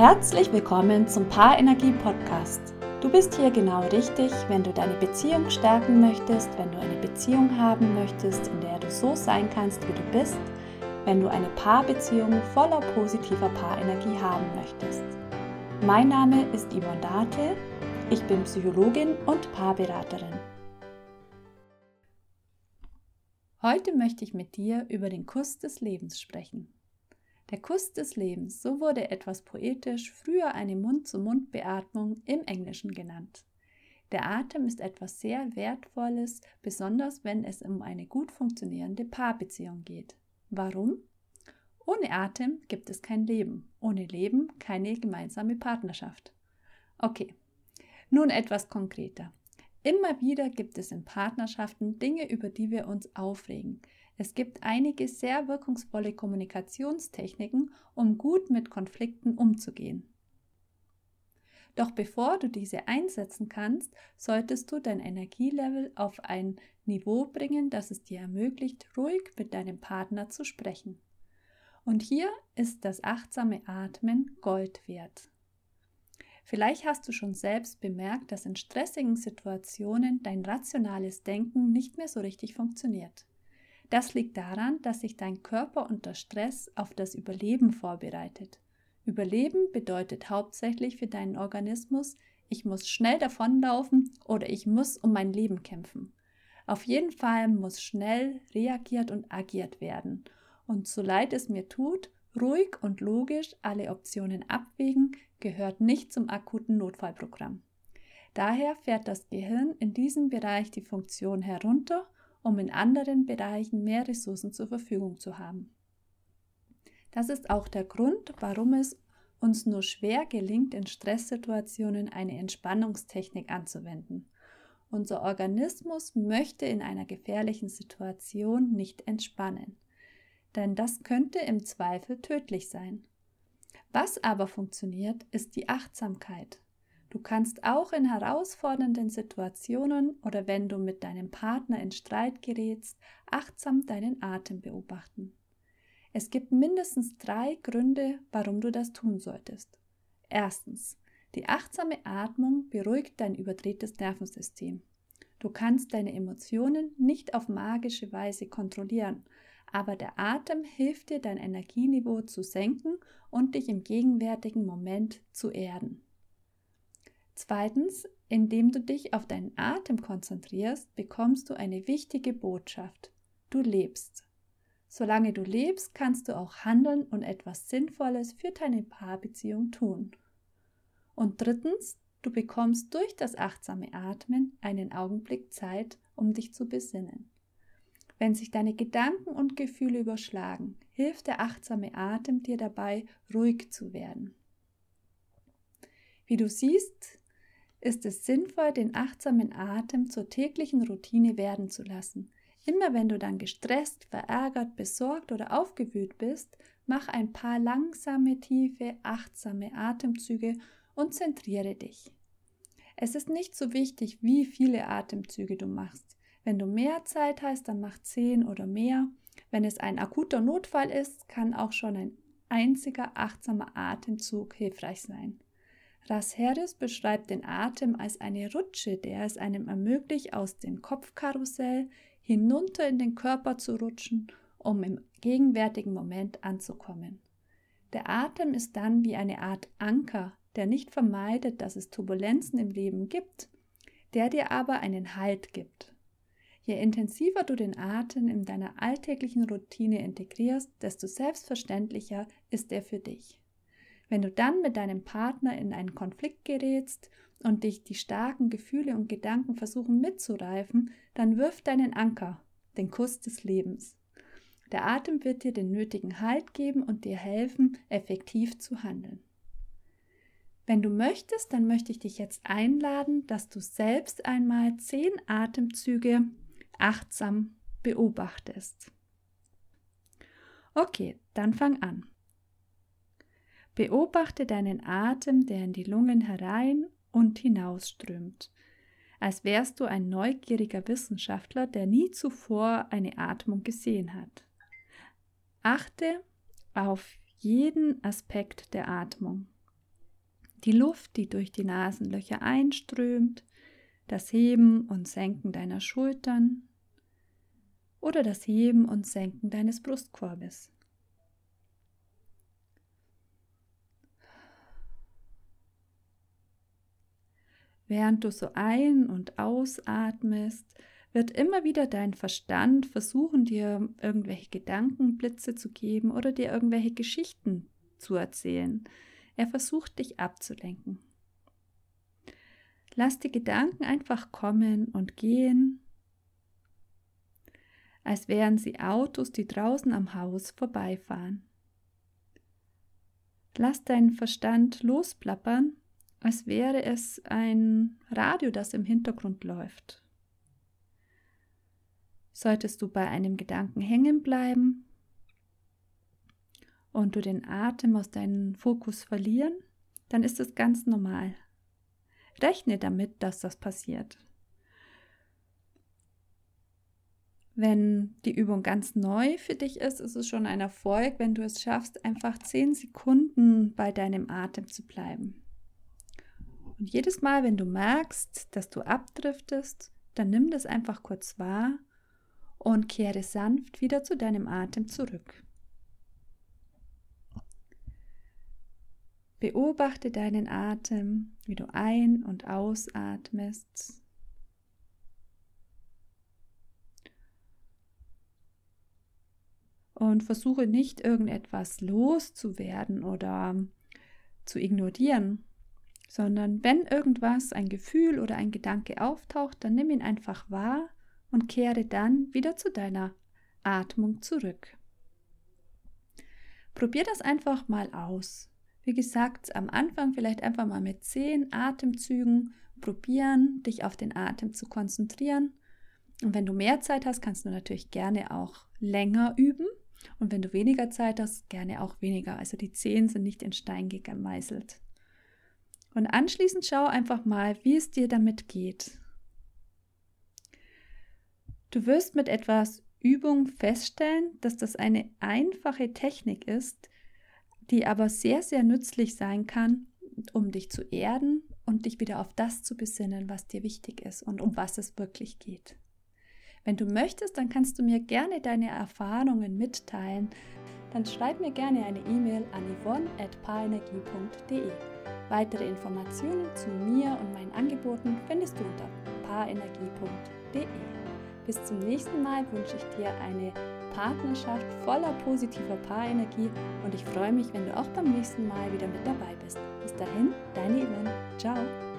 Herzlich willkommen zum Paarenergie Podcast. Du bist hier genau richtig, wenn du deine Beziehung stärken möchtest, wenn du eine Beziehung haben möchtest, in der du so sein kannst, wie du bist, wenn du eine Paarbeziehung voller positiver Paarenergie haben möchtest. Mein Name ist Yvonne Date, ich bin Psychologin und Paarberaterin. Heute möchte ich mit dir über den Kuss des Lebens sprechen. Der Kuss des Lebens, so wurde etwas poetisch früher eine Mund-zu-Mund-Beatmung im Englischen genannt. Der Atem ist etwas sehr Wertvolles, besonders wenn es um eine gut funktionierende Paarbeziehung geht. Warum? Ohne Atem gibt es kein Leben, ohne Leben keine gemeinsame Partnerschaft. Okay, nun etwas konkreter. Immer wieder gibt es in Partnerschaften Dinge, über die wir uns aufregen, es gibt einige sehr wirkungsvolle Kommunikationstechniken, um gut mit Konflikten umzugehen. Doch bevor du diese einsetzen kannst, solltest du dein Energielevel auf ein Niveau bringen, das es dir ermöglicht, ruhig mit deinem Partner zu sprechen. Und hier ist das achtsame Atmen Gold wert. Vielleicht hast du schon selbst bemerkt, dass in stressigen Situationen dein rationales Denken nicht mehr so richtig funktioniert. Das liegt daran, dass sich dein Körper unter Stress auf das Überleben vorbereitet. Überleben bedeutet hauptsächlich für deinen Organismus, ich muss schnell davonlaufen oder ich muss um mein Leben kämpfen. Auf jeden Fall muss schnell reagiert und agiert werden. Und so leid es mir tut, ruhig und logisch alle Optionen abwägen, gehört nicht zum akuten Notfallprogramm. Daher fährt das Gehirn in diesem Bereich die Funktion herunter um in anderen Bereichen mehr Ressourcen zur Verfügung zu haben. Das ist auch der Grund, warum es uns nur schwer gelingt, in Stresssituationen eine Entspannungstechnik anzuwenden. Unser Organismus möchte in einer gefährlichen Situation nicht entspannen, denn das könnte im Zweifel tödlich sein. Was aber funktioniert, ist die Achtsamkeit. Du kannst auch in herausfordernden Situationen oder wenn du mit deinem Partner in Streit gerätst, achtsam deinen Atem beobachten. Es gibt mindestens drei Gründe, warum du das tun solltest. Erstens, die achtsame Atmung beruhigt dein überdrehtes Nervensystem. Du kannst deine Emotionen nicht auf magische Weise kontrollieren, aber der Atem hilft dir, dein Energieniveau zu senken und dich im gegenwärtigen Moment zu erden. Zweitens, indem du dich auf deinen Atem konzentrierst, bekommst du eine wichtige Botschaft. Du lebst. Solange du lebst, kannst du auch handeln und etwas Sinnvolles für deine Paarbeziehung tun. Und drittens, du bekommst durch das achtsame Atmen einen Augenblick Zeit, um dich zu besinnen. Wenn sich deine Gedanken und Gefühle überschlagen, hilft der achtsame Atem dir dabei, ruhig zu werden. Wie du siehst, ist es sinnvoll, den achtsamen Atem zur täglichen Routine werden zu lassen. Immer wenn du dann gestresst, verärgert, besorgt oder aufgewühlt bist, mach ein paar langsame, tiefe, achtsame Atemzüge und zentriere dich. Es ist nicht so wichtig, wie viele Atemzüge du machst. Wenn du mehr Zeit hast, dann mach zehn oder mehr. Wenn es ein akuter Notfall ist, kann auch schon ein einziger achtsamer Atemzug hilfreich sein. Ras Harris beschreibt den Atem als eine Rutsche, der es einem ermöglicht, aus dem Kopfkarussell hinunter in den Körper zu rutschen, um im gegenwärtigen Moment anzukommen. Der Atem ist dann wie eine Art Anker, der nicht vermeidet, dass es Turbulenzen im Leben gibt, der dir aber einen Halt gibt. Je intensiver du den Atem in deiner alltäglichen Routine integrierst, desto selbstverständlicher ist er für dich. Wenn du dann mit deinem Partner in einen Konflikt gerätst und dich die starken Gefühle und Gedanken versuchen mitzureifen, dann wirf deinen Anker, den Kuss des Lebens. Der Atem wird dir den nötigen Halt geben und dir helfen, effektiv zu handeln. Wenn du möchtest, dann möchte ich dich jetzt einladen, dass du selbst einmal zehn Atemzüge achtsam beobachtest. Okay, dann fang an. Beobachte deinen Atem, der in die Lungen herein und hinausströmt, als wärst du ein neugieriger Wissenschaftler, der nie zuvor eine Atmung gesehen hat. Achte auf jeden Aspekt der Atmung. Die Luft, die durch die Nasenlöcher einströmt, das Heben und Senken deiner Schultern oder das Heben und Senken deines Brustkorbes. Während du so ein- und ausatmest, wird immer wieder dein Verstand versuchen, dir irgendwelche Gedankenblitze zu geben oder dir irgendwelche Geschichten zu erzählen. Er versucht dich abzulenken. Lass die Gedanken einfach kommen und gehen, als wären sie Autos, die draußen am Haus vorbeifahren. Lass deinen Verstand losplappern als wäre es ein Radio, das im Hintergrund läuft. Solltest du bei einem Gedanken hängen bleiben und du den Atem aus deinem Fokus verlieren, dann ist es ganz normal. Rechne damit, dass das passiert. Wenn die Übung ganz neu für dich ist, ist es schon ein Erfolg, wenn du es schaffst, einfach zehn Sekunden bei deinem Atem zu bleiben. Und jedes Mal, wenn du merkst, dass du abdriftest, dann nimm das einfach kurz wahr und kehre sanft wieder zu deinem Atem zurück. Beobachte deinen Atem, wie du ein- und ausatmest. Und versuche nicht irgendetwas loszuwerden oder zu ignorieren, sondern wenn irgendwas, ein Gefühl oder ein Gedanke auftaucht, dann nimm ihn einfach wahr und kehre dann wieder zu deiner Atmung zurück. Probier das einfach mal aus. Wie gesagt, am Anfang vielleicht einfach mal mit zehn Atemzügen probieren, dich auf den Atem zu konzentrieren. Und wenn du mehr Zeit hast, kannst du natürlich gerne auch länger üben. Und wenn du weniger Zeit hast, gerne auch weniger. Also die zehn sind nicht in Stein gemeißelt. Und anschließend schau einfach mal, wie es dir damit geht. Du wirst mit etwas Übung feststellen, dass das eine einfache Technik ist, die aber sehr, sehr nützlich sein kann, um dich zu erden und dich wieder auf das zu besinnen, was dir wichtig ist und um was es wirklich geht. Wenn du möchtest, dann kannst du mir gerne deine Erfahrungen mitteilen. Dann schreib mir gerne eine E-Mail an yvonne.paarenergie.de. Weitere Informationen zu mir und meinen Angeboten findest du unter paarenergie.de. Bis zum nächsten Mal wünsche ich dir eine Partnerschaft voller positiver Paarenergie und ich freue mich, wenn du auch beim nächsten Mal wieder mit dabei bist. Bis dahin, deine Yvonne. Ciao.